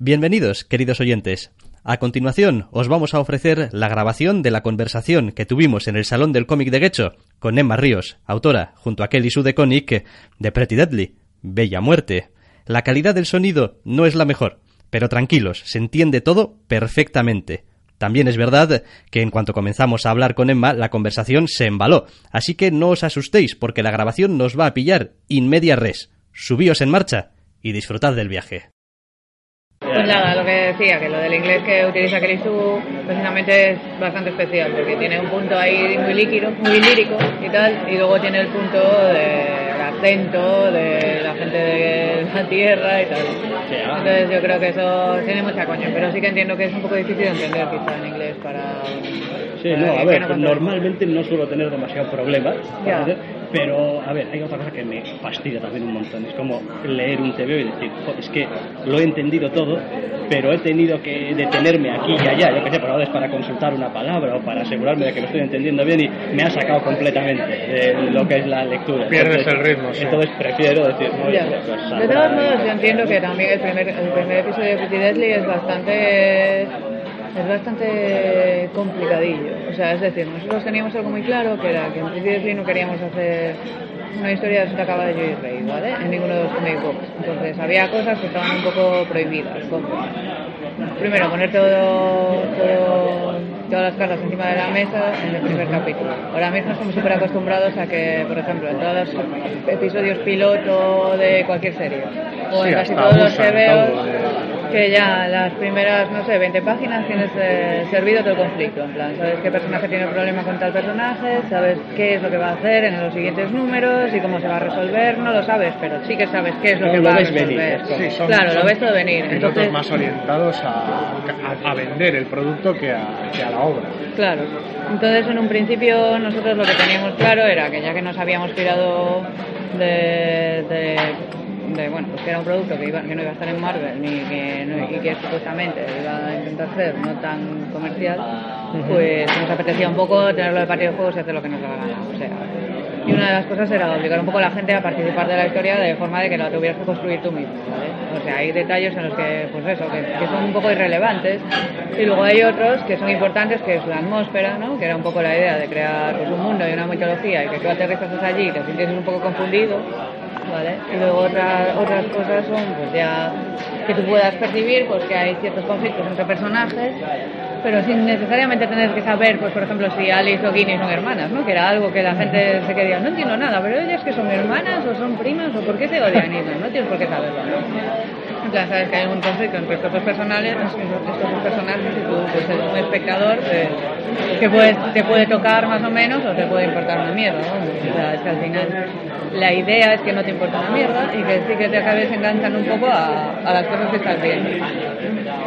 Bienvenidos, queridos oyentes. A continuación, os vamos a ofrecer la grabación de la conversación que tuvimos en el Salón del Cómic de Guecho con Emma Ríos, autora, junto a Kelly Sue de Conic, de Pretty Deadly, Bella Muerte. La calidad del sonido no es la mejor, pero tranquilos, se entiende todo perfectamente. También es verdad que en cuanto comenzamos a hablar con Emma, la conversación se embaló, así que no os asustéis porque la grabación nos va a pillar in media res. Subíos en marcha y disfrutad del viaje. Nada, lo que decía, que lo del inglés que utiliza Sue precisamente es bastante especial, porque tiene un punto ahí muy líquido, muy lírico y tal, y luego tiene el punto del acento de la gente de la tierra y tal. Entonces yo creo que eso tiene mucha coña, pero sí que entiendo que es un poco difícil de entender quizá en inglés para... Sí, para no, a ver, normalmente no suelo tener demasiado problemas, Ya. Pero a ver, hay otra cosa que me fastidia también un montón, es como leer un TVO y decir, "Jo, es que lo he entendido todo, pero he tenido que detenerme aquí y allá, yo que sé, por ahora es para consultar una palabra o para asegurarme de que lo estoy entendiendo bien y me ha sacado completamente de lo que es la lectura. Pierdes el ritmo, sí. Entonces prefiero decir, no, Ya. pues, De todos modos, yo entiendo que también el primer, el primer episodio de Pretty Deadly es bastante es bastante complicadillo. O sea, es decir, nosotros teníamos algo muy claro, que era que en Deadly no queríamos hacer una historia de Cava de Joy Rey, ¿vale? En ninguno de los comic books. Entonces, había cosas que estaban un poco prohibidas, como primero poner todo, todo- todas las cartas encima de la mesa en el primer capítulo. Ahora mismo estamos súper acostumbrados a que, por ejemplo, en todos los episodios piloto de cualquier serie, o en Sí, casi todos los de- que ya las primeras, no sé, 20 páginas tienes eh, servido todo el conflicto. En plan, sabes qué personaje tiene problema con tal personaje, sabes qué es lo que va a hacer en los siguientes números y cómo se va a resolver. No lo sabes, pero sí que sabes qué es lo que lo va a venir, resolver. es como- Sí, son- claro, lo ves todo venir. pilotos Entonces, más orientados a, a- a vender el producto que a, que a la obra. Claro. Entonces, en un principio, nosotros lo que teníamos claro era que ya que nos habíamos tirado de, de, de, bueno, pues que era un producto que, iba- que no iba a estar en Marvel ni que, no- y que supuestamente iba a intentar ser no tan comercial, pues nos apetecía un poco tenerlo de partido de juegos y hacer lo que nos daba la gana. O sea, y una de las cosas era obligar un poco a la gente a participar de la historia de forma de que la tuvieras que construir tú mismo, ¿vale? O sea, hay detalles en los que, pues eso, que, que son un poco irrelevantes y luego hay otros que son importantes, que es la atmósfera, ¿no? Que era un poco la idea de crear pues, un mundo y una mitología y que tú aterrizas allí y te sientes un poco confundido, ¿vale? Y luego otra- otras cosas son, pues ya, que tú puedas percibir, pues que hay ciertos conflictos entre personajes pero sin necesariamente tener que saber, pues por ejemplo, si Alice o Ginny son hermanas, ¿no? Que era algo que la gente se quería, no entiendo nada, pero ellas que son hermanas o son primas o por qué se odian y no, no tienes por qué saberlo. Plan, sabes que hay un conflicto entre estos dos personajes, estos dos personajes y tú, pues eres un espectador que puede, te puede tocar más o menos o te puede importar una mierda, ¿no? O sea, es que al final la idea es que no te importa una mierda y que sí que te acabes enganchando un poco a las cosas que estás viendo.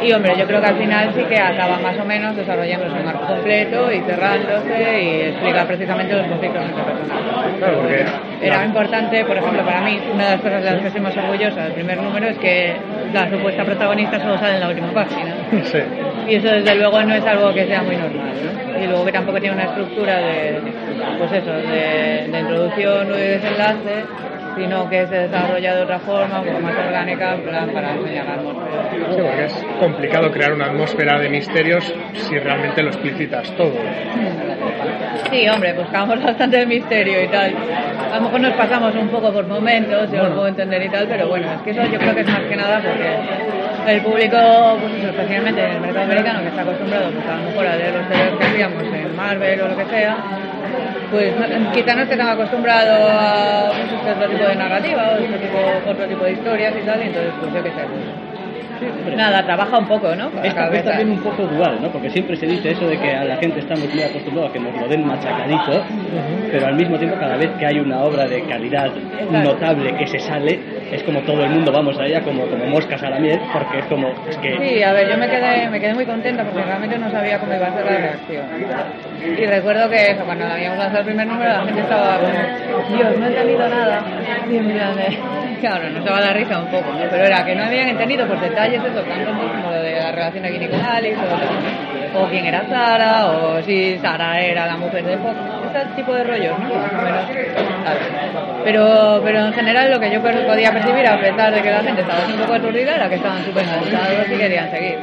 Y hombre, yo creo que al final sí que acaba más o menos desarrollándose un arco completo y cerrándose y explica precisamente los conflictos entre personajes. Claro, porque Era importante, por ejemplo, para mí, una de las cosas de las que estoy más orgullosa del primer número es que la supuesta protagonista solo sale en la última página. Sí. Y eso desde luego no es algo que sea muy normal, ¿no? Y luego que tampoco tiene una estructura de, pues eso, de, de introducción o de desenlace, sino que se desarrolla de otra forma, un poco más orgánica, plan para enseñar la atmósfera. Sí, porque es complicado crear una atmósfera de misterios si realmente lo explicitas todo. Sí, hombre, buscamos bastante el misterio y tal. A lo mejor nos pasamos un poco por momentos, yo lo puedo entender y tal, pero bueno, es que eso yo creo que es más que nada porque el público, pues especialmente en el mercado americano, que está acostumbrado pues, a lo mejor a leer los que hacíamos en Marvel o lo que sea, pues quizá no esté tan acostumbrado a pues, este otro tipo de narrativa o este tipo, otro tipo de historias y tal, y entonces pues yo qué sé. Nada, trabaja un poco, ¿no? Con la Es, es cabeza. también un poco dual, ¿no? Porque siempre se dice eso de que a la gente estamos muy acostumbrados a que nos lo den machacadito, pero al mismo tiempo cada vez que hay una obra de calidad notable que se sale, es como todo el mundo vamos allá como, como moscas a la miel, porque es como, es que... Sí, a ver, yo me quedé, me quedé muy contenta porque realmente no sabía cómo iba a ser la reacción. Y recuerdo que eso, cuando habíamos lanzado el primer número, la gente estaba como, Dios, no he entendido nada. Y en plan de- claro, nos daba la risa un poco, ¿no? pero era que no habían entendido por detalles eso, tanto como lo de la relación Guinea con Alice, o, o quién era Sara, o si Sara era la mujer de Fox, ese tipo de rollos, ¿no? Pero, pero en general lo que yo podía percibir, a pesar de que la gente estaba un poco aturdida, era que estaban súper enganchados y querían seguir.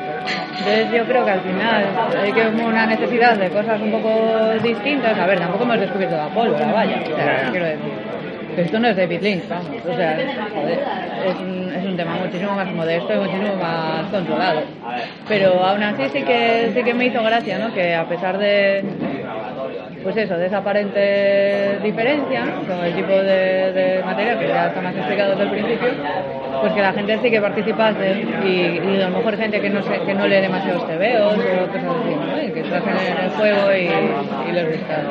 Entonces yo creo que al final hay que una necesidad de cosas un poco distintas. A ver, tampoco hemos descubierto la pólvora, vaya. O sea, quiero decir. Esto no es David Lynch, vamos. O sea, es un, es un tema muchísimo más modesto y muchísimo más controlado. Pero aún así sí que, sí que me hizo gracia, ¿no? Que a pesar de, pues eso, de esa aparente diferencia con el tipo de, de material que ya está más explicado desde el principio, pues que la gente sí que participase y, a lo mejor gente que no, se, que no lee demasiados tebeos o cosas así, que trajen en el juego y, y gusta.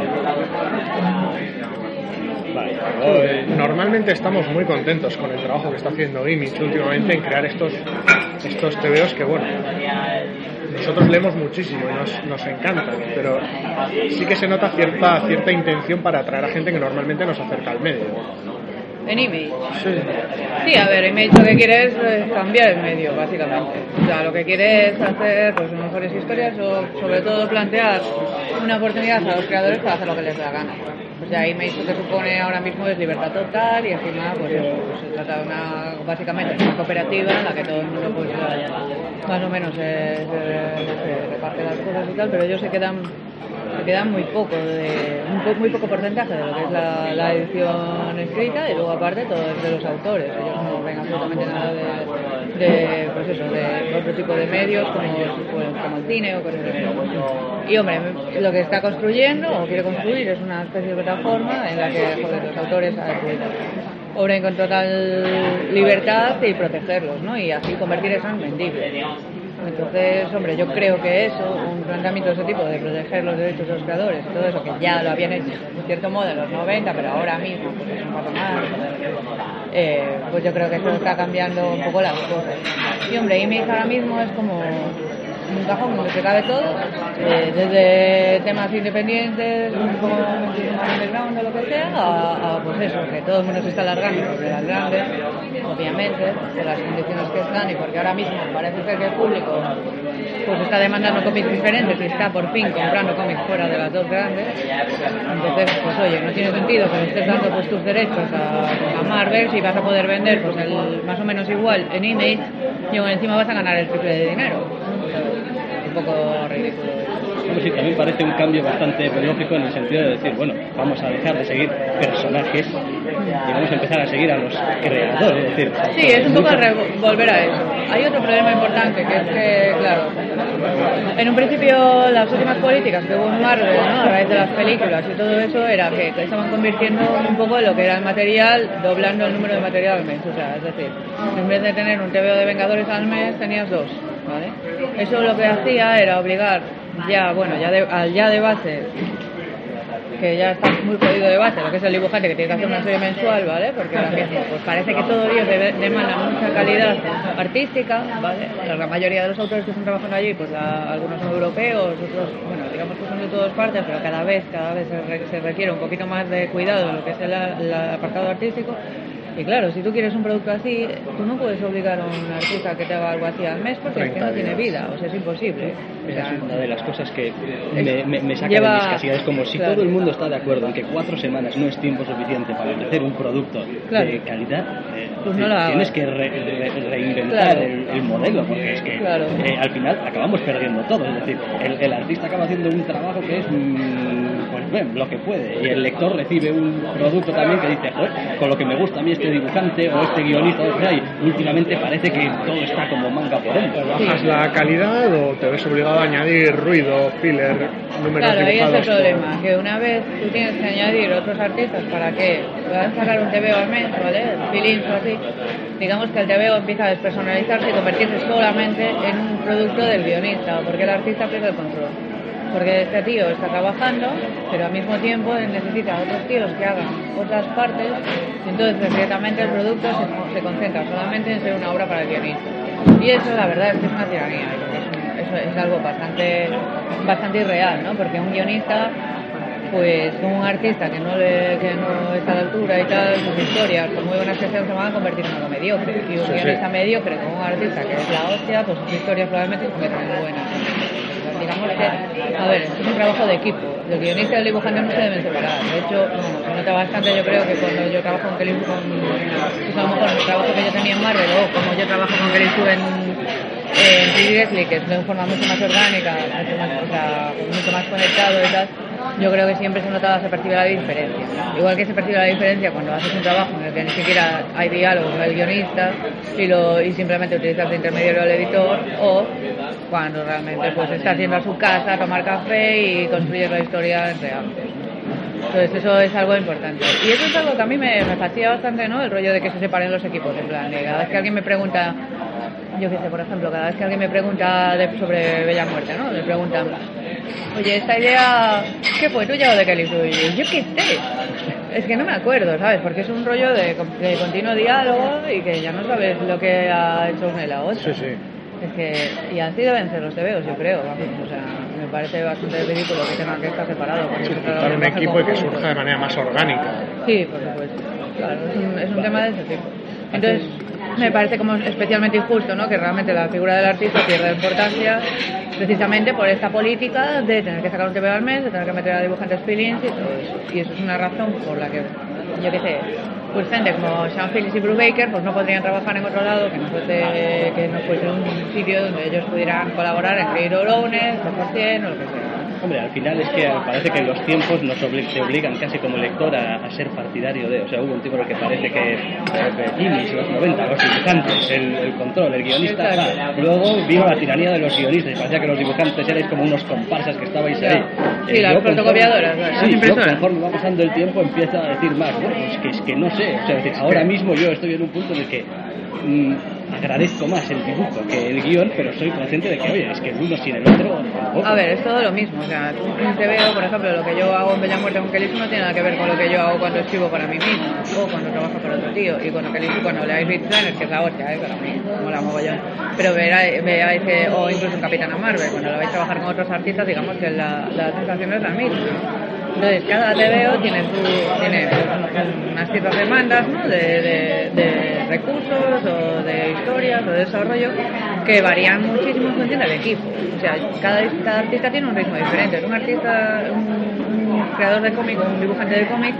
Vale, Normalmente estamos muy contentos con el trabajo que está haciendo Image últimamente en crear estos, estos TVOs que, bueno, nosotros leemos muchísimo y nos, nos encantan, pero sí que se nota cierta, cierta intención para atraer a gente que normalmente nos acerca al medio. En Image. Sí, a ver, Image lo que quiere es eh, cambiar el medio, básicamente. O sea, lo que quiere es hacer pues, mejores historias o, sobre todo, plantear una oportunidad a los creadores para hacer lo que les dé la gana. O sea, Image lo que supone ahora mismo es libertad total y encima, pues eso, pues, se trata de una, básicamente, una cooperativa en la que todo el mundo, pues, eh, más o menos se, se- se reparte las cosas y tal, pero ellos se quedan se queda muy poco de un po- muy poco porcentaje de lo que es la, la edición escrita y luego aparte todo es de los autores. Ellos no ven absolutamente nada de, de, pues eso de otro tipo de medios como, pues, como el cine o cosas así y hombre lo que está construyendo o quiere construir es una especie de plataforma en la que los autores pues, obren con total libertad y protegerlos ¿no? y así convertir eso en vendible entonces, hombre, yo creo que eso, un planteamiento de ese tipo, de proteger los derechos de los creadores todo eso, que ya lo habían hecho en cierto modo en los 90, pero ahora mismo pues es un paso más, eh, pues yo creo que eso está cambiando un poco las cosas. Y hombre, Image ahora mismo es como un cajón donde se cabe todo, eh, desde temas independientes, poco más underground o lo que sea, a, a, pues eso, que todo el mundo se está alargando sobre las grandes, obviamente, por las condiciones que están y porque ahora mismo parece ser que el público pues está demandando cómics diferentes y está por fin comprando cómics fuera de las dos grandes. Entonces, pues oye, no tiene sentido que estés dando pues tus derechos a, Marvel si vas a poder vender pues el, más o menos igual en Image y encima vas a ganar el triple de dinero. Un poco ridículo. Pues sí, también parece un cambio bastante lógico en el sentido de decir, bueno, vamos a dejar de seguir personajes y vamos a empezar a seguir a los creadores. Es decir, Sí, es un poco mucho- volver a eso. Hay otro problema importante, que es que, claro, en un principio las últimas políticas que hubo en Marvel, ¿no? a raíz de las películas y todo eso, era que estaban convirtiendo un poco lo que era el material, doblando el número de material al mes. O sea, es decir, en vez de tener un TVO de Vengadores al mes, tenías dos. ¿vale? Eso lo que hacía era obligar ya, bueno, ya de, al ya de base que ya está muy jodido de base, lo que es el dibujante que tiene que hacer una serie mensual, ¿vale? Porque ahora mismo pues parece que todo ello debe- demanda mucha calidad artística, ¿vale? La mayoría de los autores que están trabajando allí, pues la- algunos son europeos, otros, bueno, digamos que son de todas partes, pero cada vez, cada vez se, re- se requiere un poquito más de cuidado en lo que es el apartado artístico. Y claro, si tú quieres un producto así, tú no puedes obligar a un artista que te haga algo así al mes porque es que no 30 tiene vida, o sea, es imposible. O Esa sea, es una de las cosas que me, me, me saca Lleva- de mis casillas. Es como si claro. todo el mundo está de acuerdo en que cuatro semanas no es tiempo suficiente para ofrecer un producto Claro. de calidad. eh, Pues no lo hagas. tienes que re- re- reinventar Claro. el, el modelo, porque es que eh, al final acabamos perdiendo todo. Es decir, el, el artista acaba haciendo un trabajo que es mm, pues bueno, lo que puede, y el lector recibe un producto también que dice, joder, con lo que me gusta a mí este dibujante o este guionista, o sea, y últimamente parece que todo está como manga por hombro. ¿Bajas la calidad o te ves obligado a añadir ruido, filler, números Claro, ahí es el problema, que una vez tú tienes que añadir otros artistas para que puedan sacar un TVO al mes, ¿vale? Filins o así, digamos que el TVO empieza a despersonalizarse y convertirse solamente en un producto del guionista, porque el artista pierde el control. Porque este tío está trabajando, pero al mismo tiempo necesita a otros tíos que hagan otras partes, y entonces directamente el producto se, se concentra solamente en ser una obra para el guionista. Y eso la verdad es que es una tiranía, y es, algo bastante, bastante irreal, ¿no? Porque un guionista pues con un artista que no, le, que no está a la altura y tal, sus historias, por muy buenas que sean, se van a convertir en algo mediocre. Y un Sí, guionista sí. mediocre con un artista que es la hostia, pues sus historias probablemente se conviertan en buenas. A ver, es un trabajo de equipo. El guionista y el dibujante no se deben separar. De hecho, se nota bastante, yo creo que cuando yo trabajo con Kelly con, lo mejor el trabajo que yo tenía en Marvel, o como yo trabajo con Kelly en, en Pretty Deadly, que es de forma mucho más orgánica, mucho más, conectado y yo creo que siempre se nota, se percibe la diferencia. Igual que se percibe la diferencia cuando haces un trabajo en el que ni siquiera hay diálogo con el guionista y, lo, y simplemente utilizas de intermediario al editor, o cuando realmente pues estás yendo a su casa a tomar café y construyes la historia en real. Entonces eso es algo importante. Y eso es algo que a mí me, me fastidia bastante, ¿no? El rollo de que se separen los equipos, en plan, de cada vez que alguien me pregunta, yo qué sé, por ejemplo, cada vez que alguien me pregunta de- sobre Bella Muerte, ¿no? Me preguntan, oye, esta idea, ¿qué fue tuya o de Kelly Sue? Y yo, yo qué sé. Es que no me acuerdo, ¿sabes? Porque es un rollo de, de continuo diálogo y que ya no sabes lo que ha hecho una y la otra. Sí, sí. Es que, y así deben ser los tebeos, yo creo. vamos, O sea, me parece bastante ridículo que tengan que estar separados. Dar un equipo y que surja de manera más orgánica. Sí, por supuesto. Claro, es un, es un tema de ese tipo. Entonces, me parece como especialmente injusto, ¿no? Que realmente la figura del artista pierda importancia precisamente por esta política de tener que sacar un TVO al mes, de tener que meter a dibujantes feelings y todo eso. Y eso es una razón por la que, yo qué sé, pues gente como Sean Phillips y Bruce Baker pues no podrían trabajar en otro lado que no fuese, que no fuese un sitio donde ellos pudieran colaborar en Creator Owners, 100% o lo que sea. Hombre, al final es que parece que los tiempos nos obli- te obligan casi como lector a, a ser partidario de. O sea, hubo un tipo en el que parece que eh, Jimmys, los 90, los dibujantes, el, el control, el guionista. Luego vino la tiranía de los guionistas y parecía que los dibujantes erais como unos comparsas que estabais ahí. Sí, Eh, las fotocopiadoras, las Sí, yo impresoras. conforme va pasando el tiempo empiezo a decir más. Bueno, es que, es que no sé. O sea, es decir, ahora mismo yo estoy en un punto en el que. mm, agradezco más el dibujo que el guion, pero soy consciente de que, oye, es que el uno sin el otro. A ver, es todo lo mismo. O sea, un TVO, por ejemplo, lo que yo hago en Bella Muerte con Kelly no tiene nada que ver con lo que yo hago cuando escribo para mí mismo o cuando trabajo para otro tío. Y con cuando leáis Beat Planners, que es la hostia, ¿eh? para mí, mola mogollón. Pero veáis que- o incluso en Capitana Marvel, cuando lo vais a trabajar con otros artistas, digamos que la, la sensación es la misma. Entonces, cada TVO tiene, su, tiene unas ciertas demandas ¿no? de, recursos o de historias o de desarrollo que varían muchísimo en función del equipo. O sea, cada, cada artista tiene un ritmo diferente. Un artista, un, un creador de cómic o un dibujante de cómic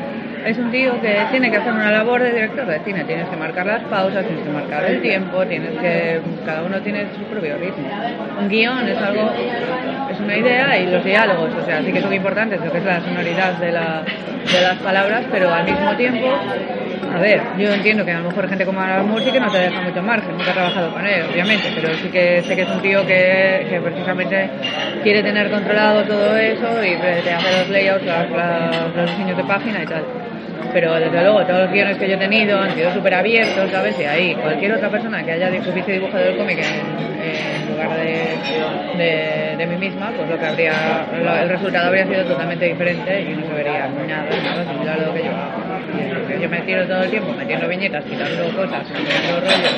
es un tío que tiene que hacer una labor de director de cine. Tienes que marcar las pausas, tienes que marcar el tiempo, tienes que... Cada uno tiene su propio ritmo. Un guion es algo... Es una idea y los diálogos, o sea, sí que son importantes, lo que es la sonoridad de, la, de las palabras, pero al mismo tiempo a ver, yo entiendo que a lo mejor gente como Alan Moore que no te deja mucho margen, nunca he trabajado con él, obviamente, pero sí que sé que es un tío que, que precisamente quiere tener controlado todo eso y te hace los layouts, los diseños de página y tal. Pero desde luego todos los guiones que yo he tenido han sido súper abiertos, ¿sabes? Y ahí cualquier otra persona que haya hubiese dibujado el cómic en, lugar de, de, mí misma, pues lo que habría, lo- el resultado habría sido totalmente diferente y no se vería nada, nada similar a lo que yo hago. Yo me tiro todo el tiempo metiendo viñetas, quitando cosas, cambiando rollos,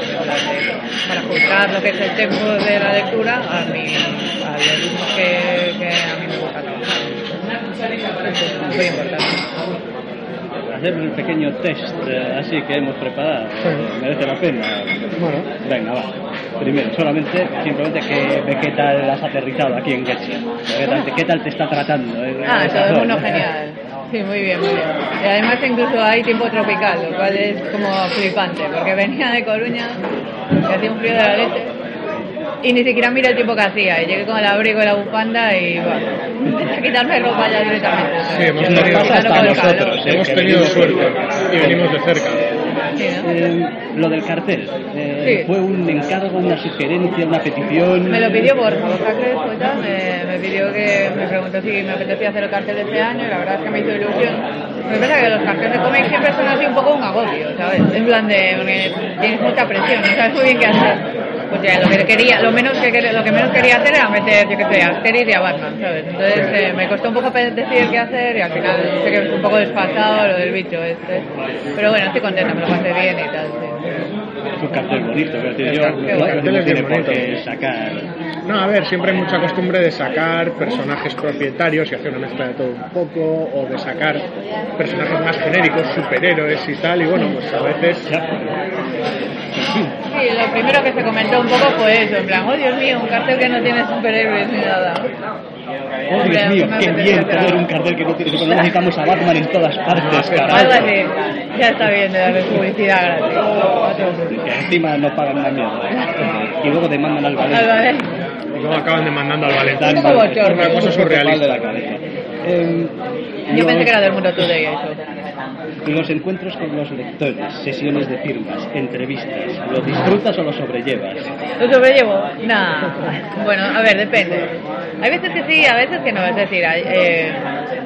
para ajustar lo que es el tempo de la lectura a, mi, a los que, a mí me gusta trabajar. Muy importante. Hacer un pequeño test eh, así que hemos preparado. Sí. Merece la pena. Bueno, Venga, va. Primero, solamente, simplemente que ve qué tal has aterrizado aquí en Getxi. ¿Qué tal, te- qué tal te está tratando? eh, Ah, todo el mundo zona? genial. Sí, muy bien, muy bien. Y además incluso hay tiempo tropical, lo cual es como flipante, porque venía de Coruña, que hacía un frío de la leche, y ni siquiera mira el tiempo que hacía, y llegué con el abrigo y la bufanda y bueno, a quitarme ropa ya directamente. Sí, hemos Nos tenido- pasa hasta nosotros. hemos tenido suerte y venimos de cerca. Sí, ¿no? Eh, lo del cartel. Eh, Sí. ¿Fue un encargo, una sugerencia, una petición? Me lo pidió Borja, Borja me, me pidió que me preguntó si me apetecía hacer el cartel de este año y la verdad es que me hizo ilusión. Lo que pasa que los carteles de cómic siempre son así un poco un agobio, ¿sabes? En plan de, porque tienes mucha presión, no sabes muy bien qué hacer. Pues ya, lo que quería, lo menos que quería- lo que menos quería hacer era meter, yo qué sé, a Asterix y a Batman, ¿sabes? Entonces eh, me costó un poco decidir qué hacer y al final sé que es un poco desfasado lo del bicho este. Pero bueno, estoy contenta, me lo pasé bien y tal, sí. Es un cartel bonito, pero tío, El yo cartel- no, el cartel no es tiene por qué sacar. No, a ver, siempre hay mucha costumbre de sacar personajes propietarios y hacer una mezcla de todo un poco, o de sacar personajes más genéricos, superhéroes y tal, y bueno, pues a veces... Sí, lo primero que se comentó un poco fue eso, en plan, oh Dios mío, un cartel que no tiene superhéroes ni nada. Oh, Dios mío, qué bien tener un cartel que no tiene superhéroes. Necesitamos a Batman en todas partes, Algo carajo. así, ya está bien de darle publicidad gratis. Que encima no pagan una mierda. Y luego demandan al Al Valencia. Luego acaban demandando al Valencia. Un poco bochorno. Una cosa surrealista. de la cabeza. Eh, Yo los- pensé que era del mundo today eso. Los encuentros con los lectores, sesiones de firmas, entrevistas, ¿lo disfrutas o lo sobrellevas? ¿Lo sobrellevo? Nah. Bueno, a ver, depende. Hay veces que sí, a veces que no. Es decir, hay, eh,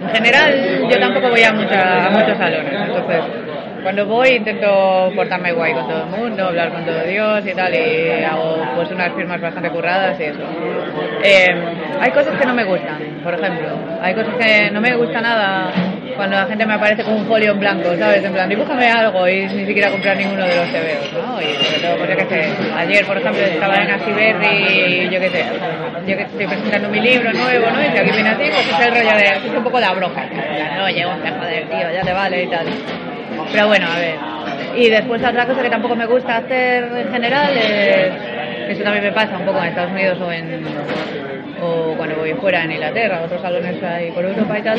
en general yo tampoco voy a, mucha- a muchos salones. Entonces, cuando voy intento portarme guay con todo el mundo, hablar con todo Dios y tal, y hago pues unas firmas bastante curradas y eso. Eh, hay cosas que no me gustan, por ejemplo. Hay cosas que no me gusta nada cuando la gente me aparece con un folio en blanco, ¿sabes? En plan, dibújame algo y ni siquiera comprar ninguno de los TVOs, ¿no? Y sobre todo, pues yo qué sé, ayer, por ejemplo, estaba en Asiberri y yo qué sé, yo que estoy presentando mi libro nuevo, ¿no? Y si aquí viene así, pues es el rollo de, es un poco la broja. No, llego, joder, tío, ya te vale y tal. Pero bueno, a ver. Y después otra cosa que tampoco me gusta hacer en general es, eso también me pasa un poco en Estados Unidos o en o cuando voy fuera en Inglaterra, otros salones ahí por Europa y tal,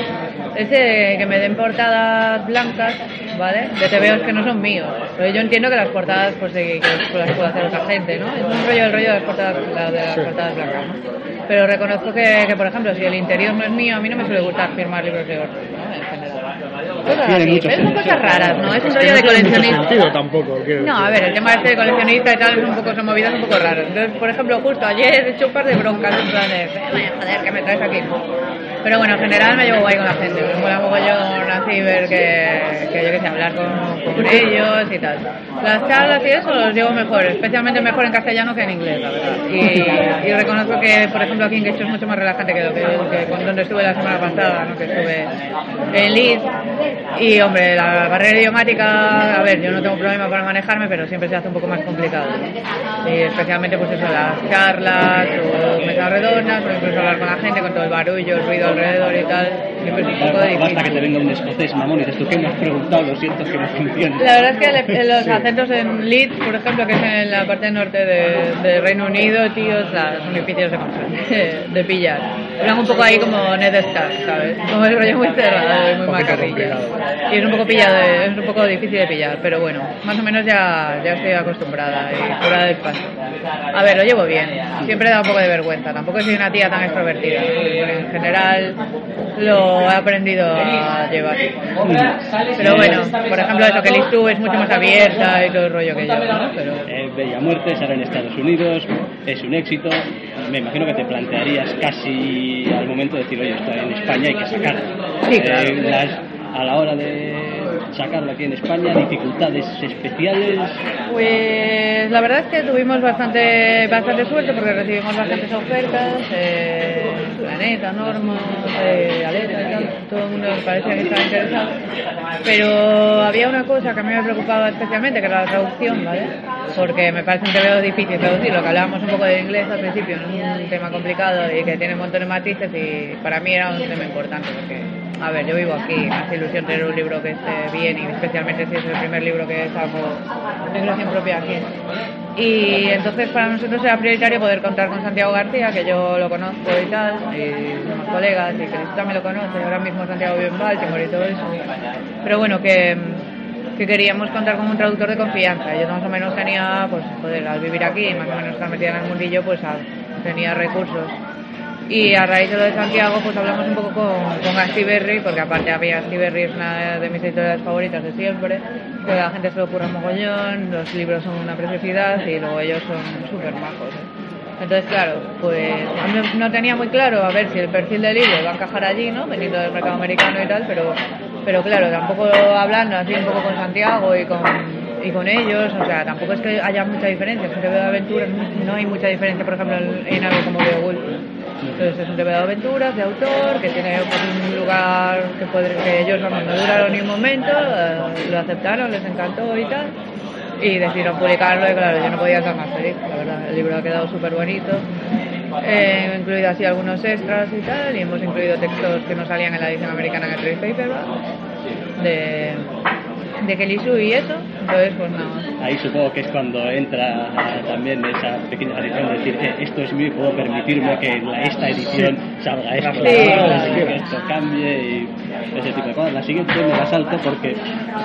es eh, que me den portadas blancas, ¿vale? De TVOs que no son míos. Pero yo entiendo que las portadas pues que las puede hacer otra gente, ¿no? Es un rollo el rollo de las portadas, la de las portadas blancas, ¿no? Pero reconozco que, que, por ejemplo, si el interior no es mío, a mí no me suele gustar firmar libros de general. Cosas así, pero son cosas raras, ¿no? Es un que rollo de coleccionista. tampoco. No, a ver, el tema este de coleccionista y tal es un poco, son movidas un poco raras. Entonces, por ejemplo, justo ayer he hecho un par de broncas en plan de, "Eh, vaya, joder, ¿qué me traes aquí? Pero bueno, en general me llevo guay con la gente. Me mola mogollón así ver que, que yo que sé, hablar con, con ellos y tal. Las charlas y eso los llevo mejor, especialmente mejor en castellano que en inglés, la verdad. Y, y reconozco que, por ejemplo, aquí en Quecho es mucho más relajante que, lo que, que con donde estuve la semana pasada, ¿no? que estuve en Leeds. Y, hombre, la barrera idiomática, a ver, yo no tengo problema para manejarme, pero siempre se hace un poco más complicado. Y especialmente, pues eso, las charlas o mesas redondas, o incluso hablar con la gente, con todo el barullo, el ruido alrededor y tal, siempre es un poco Basta que te difícil. venga un escocés, mamón, y dices tú, ¿qué me has preguntado? Lo siento, que no funciona. La verdad es que los acentos en Leeds, por ejemplo, que es en la parte norte de, de Reino Unido, tío, o sea, son difíciles de, de pillar. Eran un poco ahí como Ned Stark, ¿sabes? Como el rollo muy cerrado y muy macarrilla. Y es un poco pillado, es un poco difícil de pillar, pero bueno, más o menos ya, ya estoy acostumbrada y fuera del paso. A ver, lo llevo bien. Siempre da un poco de vergüenza. Tampoco soy una tía tan extrovertida, en general lo he aprendido a llevar. Pero bueno, por ejemplo, eso que tú es mucho más abierta y todo el rollo que yo, ¿no? Pero Eh, Bella Muerte sale en Estados Unidos, es un éxito. Me imagino que te plantearías casi al momento de decir, oye, está en España, hay que sacarlo. Sí, claro. Eh, las- a la hora de sacarlo aquí en España, dificultades especiales. Pues la verdad es que tuvimos bastante bastante suerte porque recibimos bastantes ofertas, eh, Planeta, Norma, eh, Aleta y todo el mundo parecía que estaba interesado. Pero había una cosa que a mí me preocupaba especialmente, que era la traducción, ¿vale? Porque me parece un TVO difícil traducir, lo que hablábamos un poco de inglés al principio, ¿no? un tema complicado y que tiene un montón de matices y para mí era un tema importante porque, a ver, yo vivo aquí, me hace ilusión tener un libro que esté bien y especialmente si es el primer libro que saco de creación propia aquí. Y entonces para nosotros era prioritario poder contar con Santiago García, que yo lo conozco y tal, y somos colegas, y que también lo conoce, ahora mismo Santiago vive en Baltimore y todo eso. Pero bueno, que, que queríamos contar con un traductor de confianza. Yo más o menos tenía, pues, joder, al vivir aquí, más o menos estar metida en el mundillo, pues tenía recursos Y a raíz de lo de Santiago, pues hablamos un poco con, con Astiberri, porque aparte había Astiberri es una de mis editoriales favoritas de siempre, que la gente se lo ocurre mogollón, los libros son una preciosidad y luego ellos son súper majos. Entonces, claro, pues a mí no tenía muy claro a ver si el perfil del libro iba a encajar allí, ¿no? Venido del mercado americano y tal, pero, pero claro, tampoco hablando así un poco con Santiago y con, y con ellos, o sea, tampoco es que haya mucha diferencia. Un TV de aventuras, no hay mucha diferencia, por ejemplo, en algo como Beowulf. Entonces es un TV de aventuras, de autor, que tiene pues, un lugar que, puede, que ellos vamos, no duraron ni un momento, eh, lo aceptaron, les encantó y tal, y decidieron publicarlo y claro, yo no podía estar más feliz, la verdad, el libro ha quedado súper bonito. Eh, incluido así algunos extras y tal, y hemos incluido textos que no salían en la edición americana el trade paperback de, de Kelly y eso, entonces pues nada más. Ahí supongo que es cuando entra también esa pequeña edición de decir, eh, esto es mío y puedo permitirme que en la- esta edición salga esto, Sí. que esto cambie y ese tipo de cosas. La siguiente me la salto porque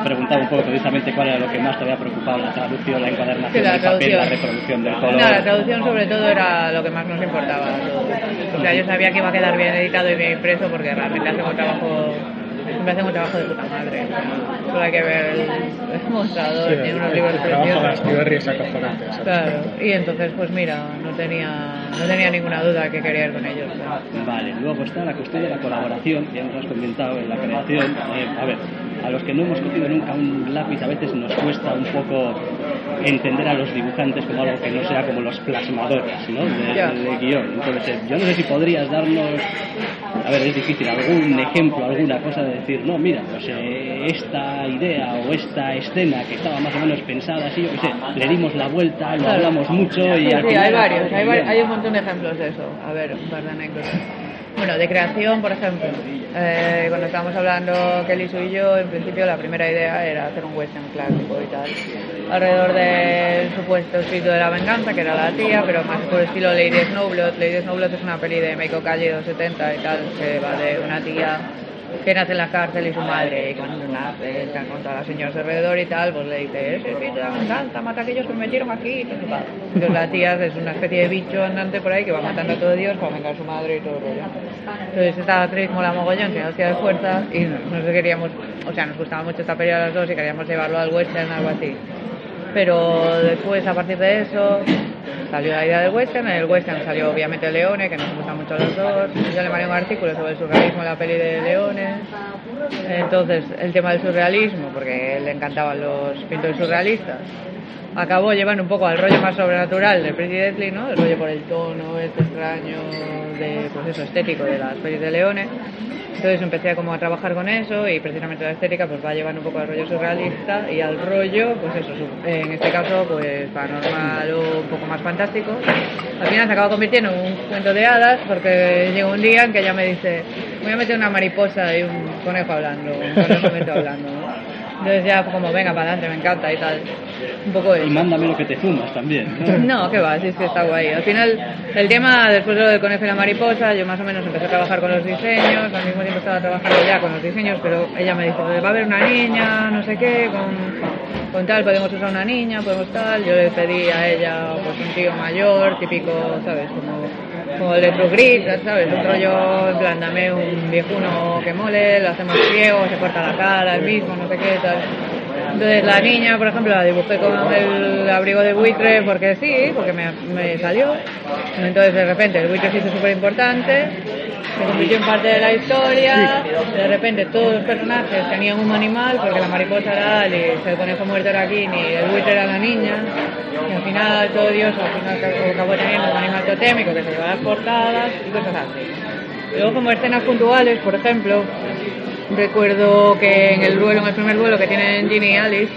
preguntaba un poco precisamente cuál era lo que más te había preocupado, la traducción, la encuadernación Sí, la del papel, la reproducción del color. No, la traducción sobre todo era lo que más nos importaba. O sea, yo sabía que iba a quedar bien editado y bien impreso porque realmente hacemos trabajo, siempre hacemos un trabajo de puta madre. Hay que ver el, mostrador, Sí, tiene unos el, libros el. Claro, y entonces pues mira, no tenía, no tenía ninguna duda que quería ir con ellos. Vale, luego está la cuestión de la colaboración, ya nos has comentado en la creación. Eh, a ver, a los que no hemos cogido nunca un lápiz a veces nos cuesta un poco entender a los dibujantes como algo que no sea como los plasmadores ¿no? de, guion. Entonces, eh, yo no sé si podrías darnos, a ver, es difícil, algún ejemplo, alguna cosa de decir, no, mira, pues eh, esta idea o esta escena que estaba más o menos pensada así, yo qué sé, le dimos la vuelta, lo hablamos mucho y Sí, al final hay varios, hay, vari- hay un montón de ejemplos de eso. A ver, un par de anécdotas. Bueno, de creación, por ejemplo, eh, cuando estábamos hablando Kelly y yo, en principio la primera idea era hacer un western clásico y tal, alrededor del supuesto espíritu de la venganza, que era la tía, pero más por estilo Lady Snowblood. Lady Snowblood es una peli de Meiko Calle de los 70 y tal, que va de una tía que nace en la cárcel y su madre, y cuando nace, está con todas las señoras alrededor y tal, pues le dice, ese espíritu de la venganza, mata a aquellos que me metieron aquí. Entonces la tía es una especie de bicho andante por ahí que va matando a todo Dios para vengar a su madre y todo el rollo. Entonces esta actriz mola mogollón, tiene hacía de fuerza y no sé queríamos, o sea, nos gustaba mucho esta peli a las dos y queríamos llevarlo al western, algo así. Pero después, a partir de eso, salió la idea del western. En el western salió obviamente Leone, que nos gusta mucho a los dos. Yo le mandé un artículo sobre el surrealismo la peli de Leone. Entonces, el tema del surrealismo, porque le encantaban los pintores surrealistas, acabó llevando un poco al rollo más sobrenatural de Pretty Deadly, ¿no? El rollo por el tono este extraño de, pues eso, estético de las pelis de Leone. Entonces empecé como a trabajar con eso y precisamente la estética pues va llevando un poco al rollo surrealista y al rollo, pues eso, en este caso pues paranormal o un poco más fantástico. Al final se acaba convirtiendo en un cuento de hadas porque llegó un día en que ella me dice, voy a meter una mariposa y un conejo hablando, un conejo hablando. ¿no? Entonces ya como, venga, para adelante, me encanta y tal. Un poco eso. Y mándame lo que te fumas también. ¿no? No, que va, sí, es que está guay. Al final, el tema, después de lo del conejo y la mariposa, yo más o menos empecé a trabajar con los diseños, al mismo tiempo estaba trabajando ya con los diseños, pero ella me dijo, va a haber una niña, no sé qué, con, con tal, podemos usar una niña, podemos tal. Yo le pedí a ella, pues un tío mayor, típico, ¿sabes? Como, como el Grit, ¿sabes? Un rollo, en dame un viejuno que mole, lo hacemos ciego, se corta la cara, el mismo, no sé qué, tal. Entonces la niña, por ejemplo, la dibujé con el abrigo de buitre porque sí, porque me, me salió. Entonces de repente el buitre se hizo súper importante, se convirtió en parte de la historia. De repente todos los personajes tenían un animal, porque la mariposa era Alice, el conejo muerto era Kini, el buitre era la niña. Y al final todo Dios al final acabó teniendo un animal totémico que se llevaba las portadas y cosas así. Luego como escenas puntuales, por ejemplo, Recuerdo que en el duelo, en el primer duelo que tienen Ginny y Alice,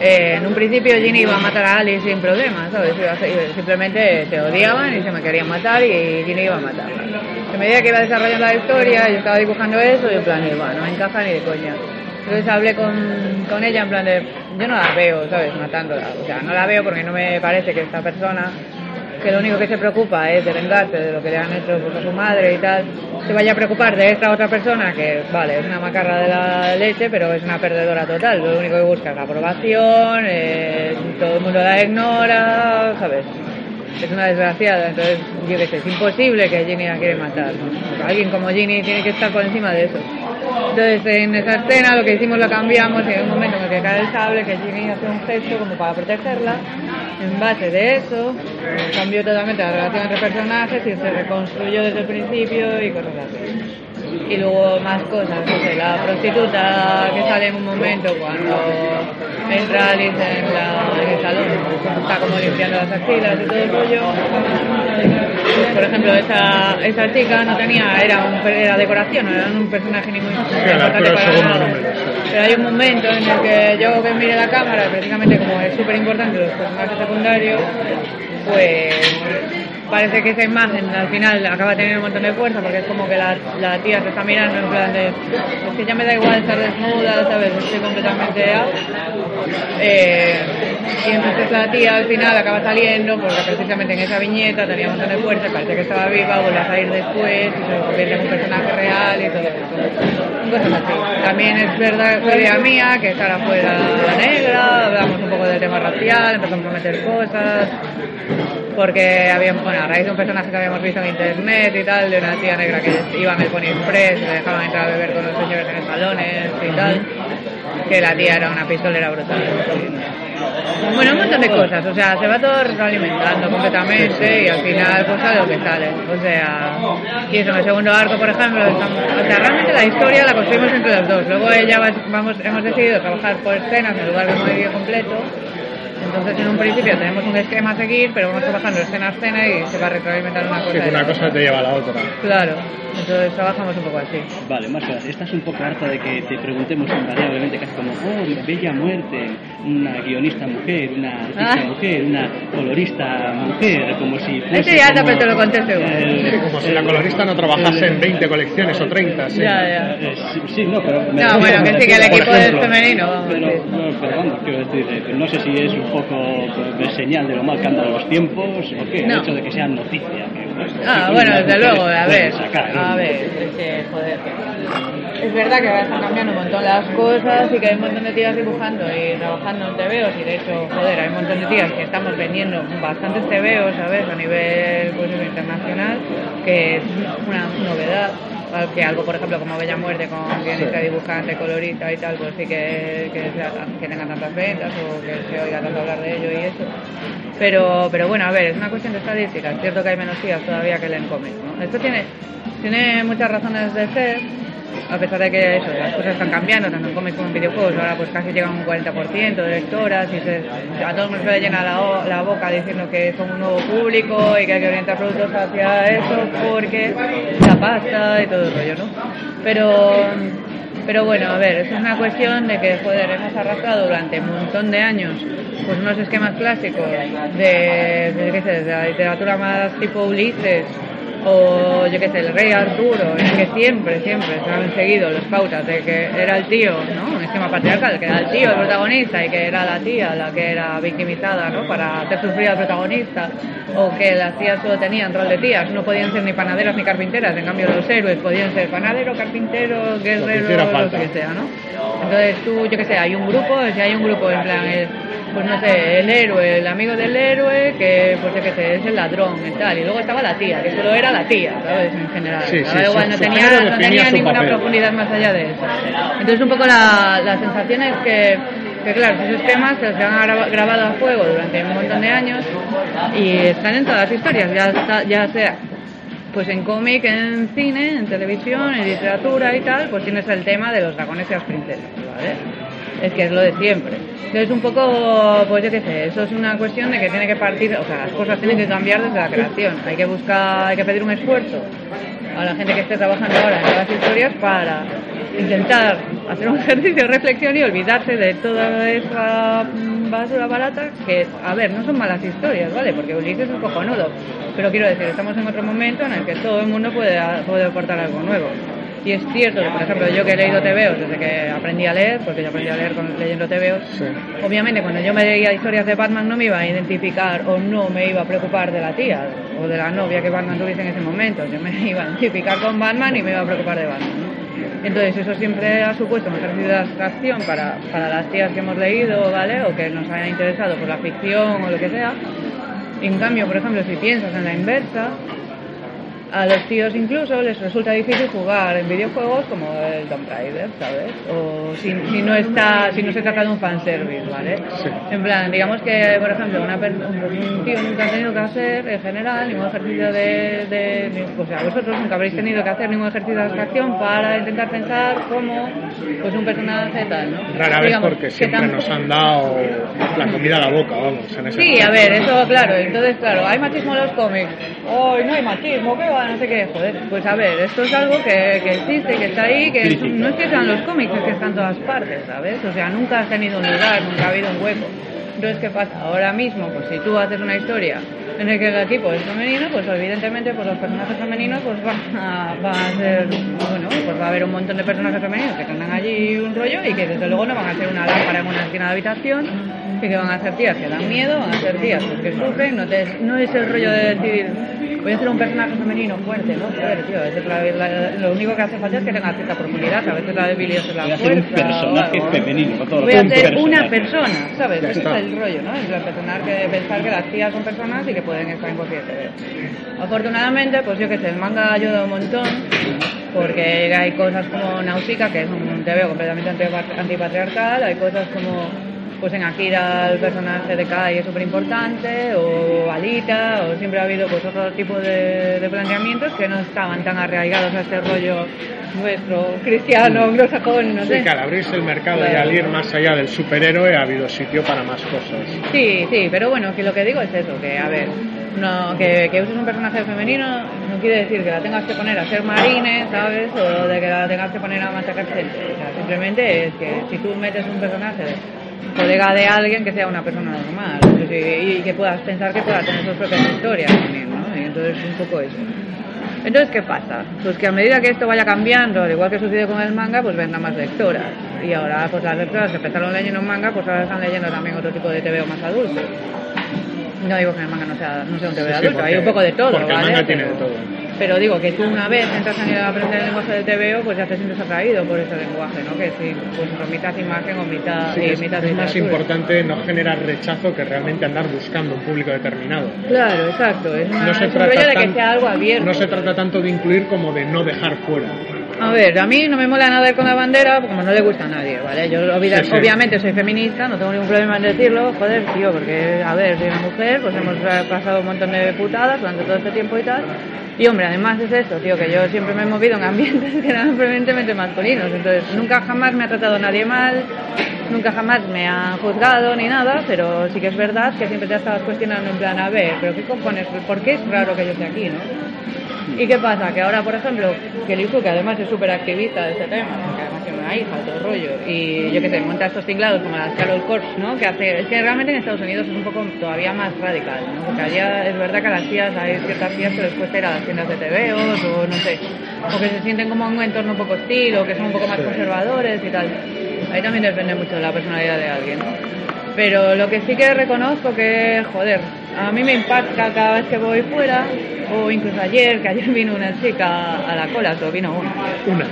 eh, en un principio Ginny iba a matar a Alice sin problema, ¿sabes? Iba simplemente se odiaban y se me querían matar y Ginny iba a matarla. A medida que iba desarrollando la historia, yo estaba dibujando eso y en plan, bueno, no encaja ni de coña. Entonces hablé con, con ella en plan de, yo no la veo, ¿sabes? Matándola. O sea, no la veo porque no me parece que esta persona que lo único que se preocupa es de vengarse de lo que le han hecho pues, a su madre y tal, se vaya a preocupar de esta otra persona que, vale, es una macarra de la leche, pero es una perdedora total. Lo único que busca es la aprobación, eh, todo el mundo la ignora, ¿sabes? es una desgraciada, entonces yo qué sé, es imposible que Ginny la quiere matar. Alguien como Ginny tiene que estar por encima de eso. Entonces en esa escena lo que hicimos lo cambiamos y hay un momento en el que cae el sable, que Ginny hace un gesto como para protegerla. En base de eso cambió totalmente la relación entre personajes y se reconstruyó desde el principio y cosas así y luego más cosas, no sé, la prostituta que sale en un momento cuando entra Alice en, la, en el salón, está como limpiando las axilas y todo el rollo. Por ejemplo, esa, esa chica no tenía, era, un, era decoración, no era un personaje ni muy la importante para nada. Pero hay un momento en el que yo que mire la cámara, precisamente como es súper importante los personajes secundarios, pues parece que esa imagen al final acaba teniendo un montón de fuerza porque es como que la, la tía se está mirando en plan de es que ya me da igual estar desnuda, ¿sabes? Estoy completamente. Eh, y entonces la tía al final acaba saliendo porque precisamente en esa viñeta tenía un montón de fuerza, y parece que estaba viva, vuelve a salir después y se convierte en un personaje real y todo eso. También es verdad, fue idea mía que Sara fuera negra, hablamos un poco del tema racial, empezamos a meter cosas porque habíamos, bueno, a raíz de un personaje que habíamos visto en internet y tal, de una tía negra que iba el Pony Express, le dejaban entrar a beber con los señores en los salones y tal, que la tía era una pistolera brutal. Bueno, un montón de cosas, o sea, se va todo retroalimentando completamente y al final pues sale lo que sale. O sea, y eso en el segundo arco, por ejemplo, estamos, o sea, realmente la historia la construimos entre los dos. Luego ella va- vamos, hemos decidido trabajar por escenas en lugar de un vídeo completo. Entonces, en un principio tenemos un esquema a seguir, pero vamos trabajando escena a escena y se va a retroalimentar una cosa. Sí, que una cosa te lleva a la otra. Claro, entonces trabajamos un poco así. Vale, Marta, estás un poco harta de que te preguntemos invariablemente casi como, oh, Bella Muerte, una guionista mujer, una artista Ah. mujer, una colorista mujer, como si fuese Estoy harta, como pero te lo contesto el- Como si la colorista no trabajase en 20 colecciones o 30. Sí. Ya, ya. Eh, sí, sí, no, pero... No, bueno, que sí, que el equipo es femenino, vamos, Pero, sí. no, pero vamos, quiero decir, eh, no sé si es un poco de señal de lo mal que andan los tiempos o qué, No. el hecho de que sean noticia. Que, pues, Ah, bueno, desde luego, a ver, sacar, ¿no? a ver, es que, joder. Es verdad que ahora están cambiando un montón las cosas y que hay un montón de tías dibujando y trabajando en TVOs y de hecho, joder, hay un montón de tías que estamos vendiendo bastantes TVOs, ¿sabes? A nivel pues, internacional, que es una novedad. Que algo, por ejemplo, como Bella Muerte con guionista, dibujante, colorista y tal, pues sí que, que, sea- que tenga tantas ventas o que se oiga tanto hablar de ello y eso. Pero, pero bueno, a ver, es una cuestión de estadística. Es cierto que hay menos tías todavía que leen cómics, ¿no? Esto tiene, tiene muchas razones de ser, a pesar de que eso, las cosas están cambiando, tanto en cómics como en videojuegos. Ahora pues casi llega un 40% de lectoras y se, a todos nos se llena la, la boca diciendo que son un nuevo público y que hay que orientar productos hacia eso porque la pasta y todo el rollo, ¿no? Pero pero bueno, a ver, es una cuestión de que, joder, hemos arrastrado durante un montón de años pues unos esquemas clásicos de, de, de la literatura más tipo Ulises o yo qué sé, el rey Arturo, en que siempre, siempre se han seguido las pautas de que era el tío, ¿no? Un esquema patriarcal, que era el tío el protagonista y que era la tía la que era victimizada, ¿no? Para hacer sufrir al protagonista, o que las tías solo tenían rol de tías, no podían ser ni panaderas ni carpinteras, en cambio los héroes podían ser panadero, carpintero, guerrero, lo que sea, ¿no? Entonces tú, yo qué sé, hay un grupo, si hay un grupo en plan, el, pues no sé, el héroe, el amigo del héroe, que pues yo qué sé, es el ladrón y tal, y luego estaba la tía, que solo era la tía, ¿sabes? En general, Sí, sí, igual, su- no tenía, no tenía ninguna papel. profundidad más allá de eso. Entonces un poco la, la sensación es que, que claro, esos temas se han gra- grabado a fuego durante un montón de años y están en todas las historias, ya, está- ya sea pues en cómic, en cine, en televisión, en literatura y tal, pues tienes el tema de los dragones y las princesas, ¿vale? Es que es lo de siempre. Entonces un poco, pues yo qué sé, eso es una cuestión de que tiene que partir, o sea, las cosas tienen que cambiar desde la creación. Hay que buscar, hay que pedir un esfuerzo a la gente que esté trabajando ahora en nuevas historias para intentar hacer un ejercicio de reflexión y olvidarse de toda esa basura barata que, a ver, no son malas historias, ¿vale? Porque Ulises es cojonudo, pero quiero decir, estamos en otro momento en el que todo el mundo puede, puede aportar algo nuevo. Y es cierto que, por ejemplo, yo que he leído TVOs desde que aprendí a leer, porque yo aprendí a leer con, leyendo TVOs, Sí. obviamente cuando yo me leía historias de Batman no me iba a identificar o no me iba a preocupar de la tía o de la novia que Batman tuviese en ese momento. Yo me iba a identificar con Batman y me iba a preocupar de Batman. ¿no? Entonces eso siempre ha supuesto un ejercicio de abstracción para, para las tías que hemos leído, ¿vale? O que nos hayan interesado por la ficción o lo que sea. En cambio, por ejemplo, si piensas en la inversa, a los tíos incluso les resulta difícil jugar en videojuegos como el Tomb Raider, ¿sabes? O si, si no está, si no se trata de un fanservice, ¿vale? En plan, digamos que, por ejemplo, una un tío nunca ha tenido que hacer, en general, ningún ejercicio de, de, O sea, vosotros nunca habréis tenido que hacer ningún ejercicio de abstracción para intentar pensar cómo pues un personaje tal, ¿no? Rara vez porque que siempre nos han dado la comida a la boca, vamos. En ese Sí, a aspecto. ver, eso claro, entonces claro, hay machismo en los cómics. Ay, no hay machismo, ¿qué va? No sé qué, joder. Pues a ver, esto es algo que, que existe, que está ahí, que es- no es que sean los cómics, es que está en todas partes, ¿sabes? O sea, nunca ha tenido un lugar, nunca ha habido un hueco. Entonces, ¿qué pasa? Ahora mismo, pues si tú haces una historia en la que el equipo es femenino, pues evidentemente pues los personajes femeninos pues van a, van a ser, bueno, pues va a haber un montón de personajes femeninos que tendrán allí un rollo y que desde luego no van a ser una lámpara en una esquina de habitación y que van a ser tías que dan miedo, van a ser tías pues, que sufren, no, te- no es el rollo de decir voy a hacer un personaje femenino fuerte, ¿no? Joder, tío, a veces la- la- lo único que hace falta es que tenga cierta profundidad, a veces la debilidad es la Voy a hacer un personaje femenino, todo Voy que a un ser una personaje. persona, ¿sabes? Ese es el rollo, ¿no? Es la personal que pensar que las tías son personas y que pueden estar en cualquier TV. Afortunadamente, pues yo que sé, el manga ayuda un montón porque hay cosas como Nausicaa, que es un TV completamente antipatri- antipatriarcal, hay cosas como pues en Akira el personaje de Kai es súper importante, o Alita, o siempre ha habido pues otro tipo de, de planteamientos que no estaban tan arraigados a este rollo nuestro cristiano, anglosajón, no sé. Sí, que al abrirse el mercado y al ir más allá del superhéroe ha habido sitio para más cosas. Sí, sí, pero bueno, que lo que digo es eso, que a ver, no, que, que uses un personaje femenino no quiere decir que la tengas que poner a ser marine, ¿sabes? O de que la tengas que poner a machacar gente. O sea, simplemente es que si tú metes un personaje de colega de alguien que sea una persona normal y, que puedas pensar que pueda tener sus propias historias también, ¿no? Y entonces un poco eso. Entonces, ¿qué pasa? Pues que a medida que esto vaya cambiando, al igual que sucedió con el manga, pues vendrán más lectoras. Y ahora, pues las lectoras que empezaron leyendo un manga, pues ahora están leyendo también otro tipo de TVO más adulto. No digo que el manga no sea, no sea un TV Sí, sí, adulto, hay un poco de todo, porque el ¿vale? manga tiene de todo. Pero digo que tú una vez entras a aprender el lenguaje de TVO, pues ya te sientes atraído por ese lenguaje, ¿no? Que si pues mitad imagen o mitad, Sí, y es, mitad es más importante no generar rechazo que realmente andar buscando un público determinado. Claro, exacto. Es, una, No se, es un rollo trata de que tan- sea algo abierto. no se trata tanto de incluir como de no dejar fuera. A ver, a mí no me mola nada ir con la bandera, como no le gusta a nadie, ¿vale? Yo obvia- Sí, sí. obviamente soy feminista, no tengo ningún problema en decirlo, joder, tío, porque, a ver, soy una mujer, pues hemos pasado un montón de putadas durante todo este tiempo y tal. Y hombre, además es esto, tío, que yo siempre me he movido en ambientes que eran preferentemente masculinos, entonces nunca jamás me ha tratado nadie mal, nunca jamás me han juzgado ni nada, pero sí que es verdad que siempre te estabas cuestionando en plan, a ver, pero qué cojones, ¿por qué es raro que yo esté aquí, no? ¿Y qué pasa? Que ahora, por ejemplo, que Liu que además es súper activista de este tema, que además tiene una hija, todo el rollo, y yo que sé, monta estos tinglados como las Carol Corps, ¿no? Que hace, es que realmente en Estados Unidos es un poco todavía más radical, ¿no? Porque allá es verdad que a las tías, hay ciertas tías que les cuesta ir a las tiendas de TVOs, o no sé, o que se sienten como en un entorno un poco hostil, o que son un poco más conservadores y tal. Ahí también depende mucho de la personalidad de alguien, ¿no? Pero lo que sí que reconozco que, joder, a mí me impacta cada vez que voy fuera, o incluso ayer, que ayer vino una chica a la cola, solo vino una. Una.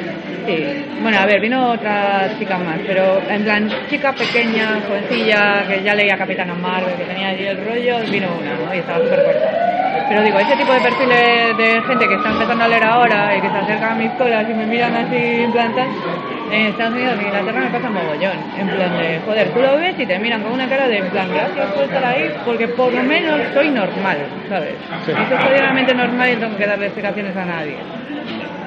Sí, bueno, a ver, vino otra chica más, pero en plan, chica pequeña, jovencilla, que ya leía Capitana Marvel, que tenía allí el rollo, vino una, ¿no? Y estaba súper corta. Pero digo, ese tipo de perfiles de gente que está empezando a leer ahora y que se acerca a mis colas y me miran así en plan tal, en Estados Unidos y en Inglaterra me pasa mogollón. En plan de, joder, tú lo ves y te miran con una cara de, en plan, gracias por estar ahí, porque por lo menos soy normal, ¿sabes? Sí. Y soy jodidamente normal y no tengo que darle explicaciones a nadie.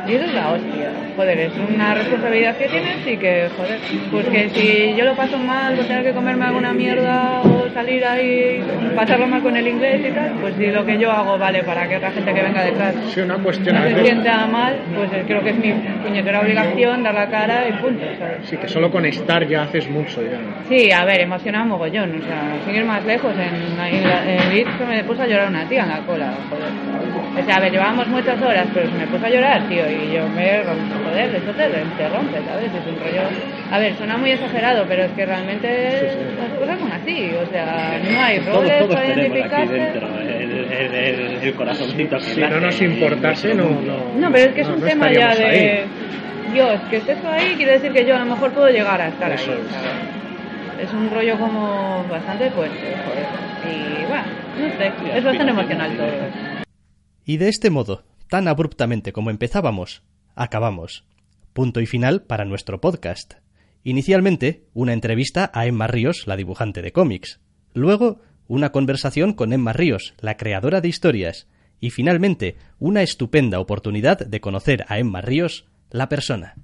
Y eso es la hostia. Joder, es una responsabilidad que tienes y que, joder, pues que si yo lo paso mal, pues tener que comerme alguna mierda o salir ahí, pasarlo mal con el inglés y tal, pues si lo que yo hago vale para que otra gente que venga detrás Sí, una cuestión no se sienta mal, pues creo que es mi puñetera obligación dar la cara y punto, ¿sabes? Sí, que solo con estar ya haces mucho ya. Sí, a ver, emociona mogollón, o sea, sin ir más lejos, en, en, en se me puso a llorar una tía en la cola, joder. O sea, a ver, llevábamos muchas horas, pero se me puso a llorar, tío, y yo me rompo, joder, eso te, te rompe, ¿sabes? Es un rollo... A ver, suena muy exagerado, pero es que realmente las cosas son así, o sea, no hay Todos, roles todos para tenemos aquí identificarse. dentro el, el, el, el corazoncito que Si no nos importase, no. No, No, pero es que es no- un no tema ya de... ahí. Dios, que estés ahí quiere decir que yo a lo mejor puedo llegar a estar Eso ahí. Es un rollo como bastante fuerte, joder. Y bueno, No sé, es bastante emocional todo. Y de este modo, tan abruptamente como empezábamos, acabamos. Punto y final para nuestro podcast. Inicialmente, una entrevista a Emma Ríos, la dibujante de cómics. Luego, una conversación con Emma Ríos, la creadora de historias. Y finalmente, una estupenda oportunidad de conocer a Emma Ríos, la persona.